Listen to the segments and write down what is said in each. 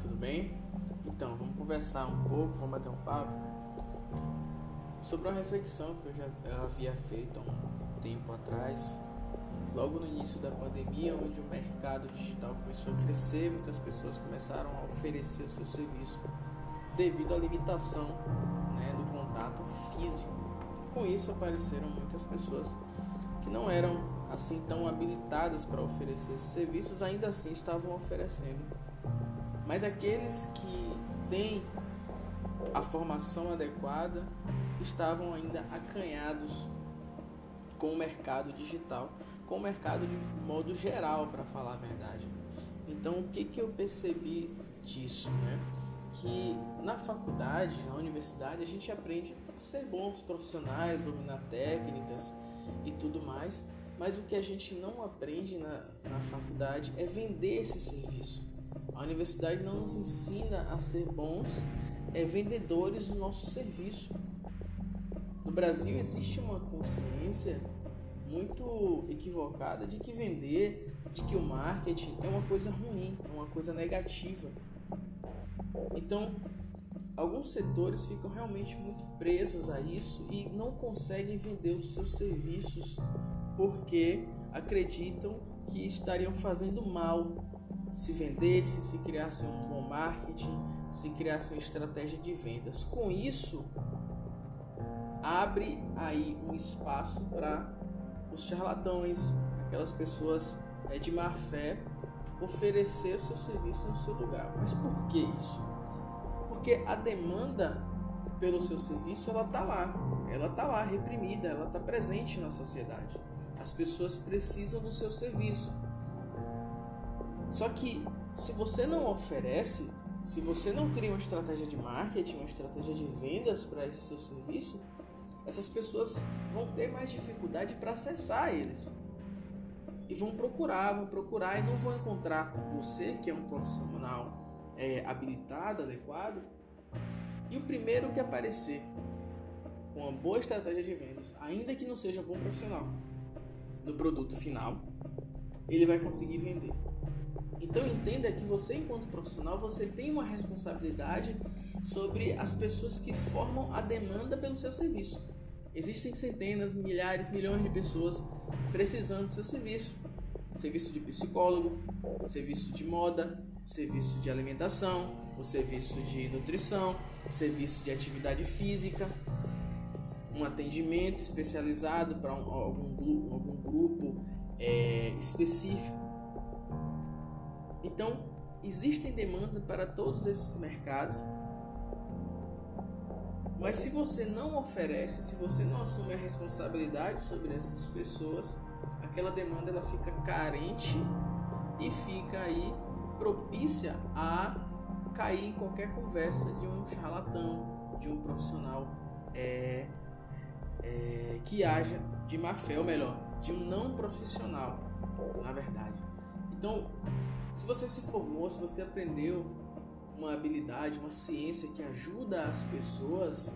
tudo bem? Então, vamos conversar um pouco, vamos bater um papo sobre uma reflexão que eu já eu havia feito há um tempo atrás, logo no início da pandemia, onde o mercado digital começou a crescer, muitas pessoas começaram a oferecer o seu serviço devido à limitação né, do contato físico. Com isso apareceram muitas pessoas que não eram assim tão habilitadas para oferecer serviços, ainda assim estavam oferecendo. Mas aqueles que têm a formação adequada estavam ainda acanhados com o mercado digital, com o mercado de modo geral, para falar a verdade. Então, o que, que eu percebi disso, né? Que na faculdade, na universidade, a gente aprende a ser bons profissionais, dominar técnicas e tudo mais, mas o que a gente não aprende na, na faculdade é vender esse serviço. A universidade não nos ensina a ser bons é, vendedores do nosso serviço. No Brasil existe uma consciência muito equivocada de que vender, de que o marketing é uma coisa ruim, é uma coisa negativa. Então, alguns setores ficam realmente muito presos a isso e não conseguem vender os seus serviços porque acreditam que estariam fazendo mal se vendessem, se criassem um bom marketing, se criassem uma estratégia de vendas. Com isso, abre aí um espaço para os charlatões, aquelas pessoas é, de má fé, oferecer o seu serviço no seu lugar. Mas por que isso? Porque a demanda pelo seu serviço ela tá lá, ela tá lá reprimida, ela tá presente na sociedade. As pessoas precisam do seu serviço. Só que se você não oferece, se você não cria uma estratégia de marketing, uma estratégia de vendas para esse seu serviço, essas pessoas vão ter mais dificuldade para acessar eles. E vão procurar, vão procurar e não vão encontrar você, que é um profissional é, habilitado, adequado. E o primeiro que aparecer com uma boa estratégia de vendas, ainda que não seja um bom profissional, no produto final, ele vai conseguir vender. Então entenda que você, enquanto profissional, você tem uma responsabilidade sobre as pessoas que formam a demanda pelo seu serviço. Existem centenas, milhares, milhões de pessoas precisando do seu serviço. Serviço de psicólogo, serviço de moda, serviço de alimentação, o serviço de nutrição, serviço de atividade física, um atendimento especializado para um, algum, algum grupo é, específico. Então, existem demandas para todos esses mercados, mas se você não oferece, se você não assume a responsabilidade sobre essas pessoas, aquela demanda ela fica carente e fica aí propícia a cair em qualquer conversa de um charlatão, de um profissional é, é, que haja de má fé, ou melhor, de um não profissional, na verdade. Então, se você se formou, se você aprendeu uma habilidade, uma ciência que ajuda as pessoas,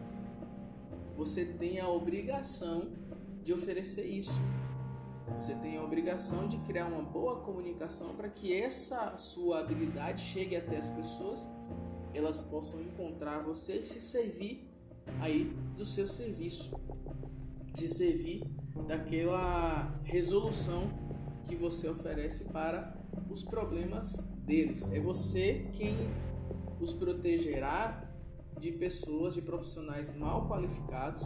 você tem a obrigação de oferecer isso. Você tem a obrigação de criar uma boa comunicação para que essa sua habilidade chegue até as pessoas, elas possam encontrar você e se servir aí do seu serviço, se servir daquela resolução que você oferece para os problemas deles. É você quem os protegerá de pessoas, de profissionais mal qualificados,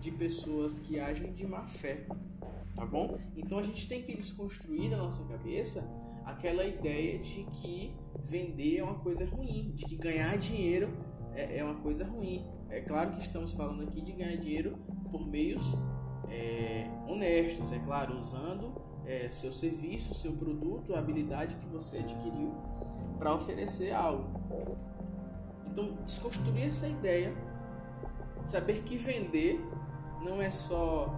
de pessoas que agem de má fé, tá bom? Então a gente tem que desconstruir na nossa cabeça aquela ideia de que vender é uma coisa ruim, de que ganhar dinheiro é, é uma coisa ruim. É claro que estamos falando aqui de ganhar dinheiro por meios é, honestos, é claro, usando é, seu serviço, seu produto, a habilidade que você adquiriu para oferecer algo. Então, desconstruir essa ideia, saber que vender não é só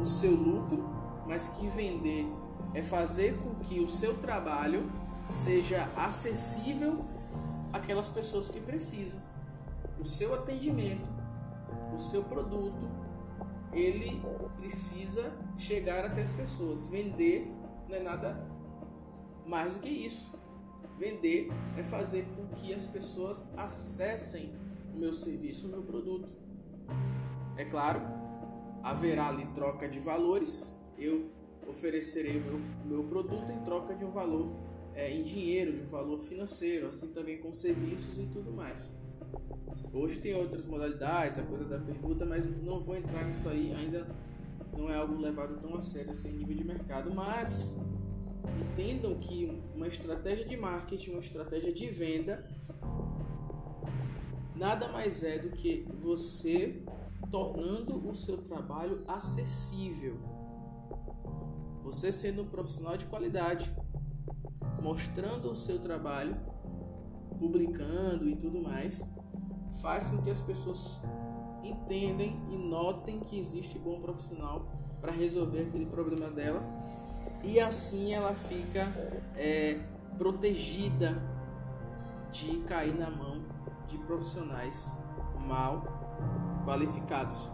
o seu lucro, mas que vender é fazer com que o seu trabalho seja acessível àquelas pessoas que precisam. O seu atendimento, o seu produto, ele precisa chegar até as pessoas. Vender não é nada mais do que isso. Vender é fazer com que as pessoas acessem o meu serviço, o meu produto. É claro, haverá ali troca de valores. Eu oferecerei o meu, meu produto em troca de um valor é, em dinheiro, de um valor financeiro, assim também com serviços e tudo mais. Hoje tem outras modalidades, a coisa da pergunta, mas não vou entrar nisso aí, ainda não é algo levado tão a sério assim nível de mercado, mas entendam que uma estratégia de marketing, uma estratégia de venda nada mais é do que você tornando o seu trabalho acessível. Você sendo um profissional de qualidade, mostrando o seu trabalho, publicando e tudo mais, faz com que as pessoas entendem e notem que existe bom profissional para resolver aquele problema dela e assim ela fica é, protegida de cair na mão de profissionais mal qualificados.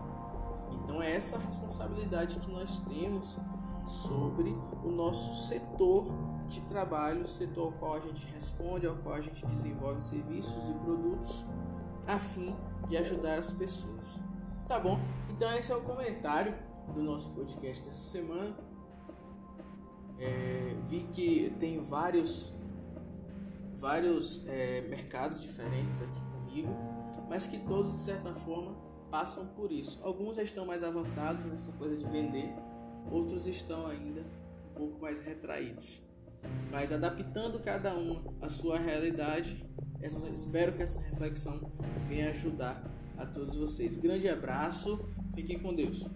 Então é essa a responsabilidade que nós temos sobre o nosso setor de trabalho, setor ao qual a gente responde, ao qual a gente desenvolve serviços e produtos a fim de ajudar as pessoas. Tá bom? Então esse é o comentário do nosso podcast dessa semana. É, vi que tem vários vários é, mercados diferentes aqui comigo, mas que todos de certa forma passam por isso. Alguns já estão mais avançados nessa coisa de vender, outros estão ainda um pouco mais retraídos. Mas adaptando cada um à sua realidade, essa, espero que essa reflexão venha ajudar a todos vocês. Grande abraço, fiquem com Deus.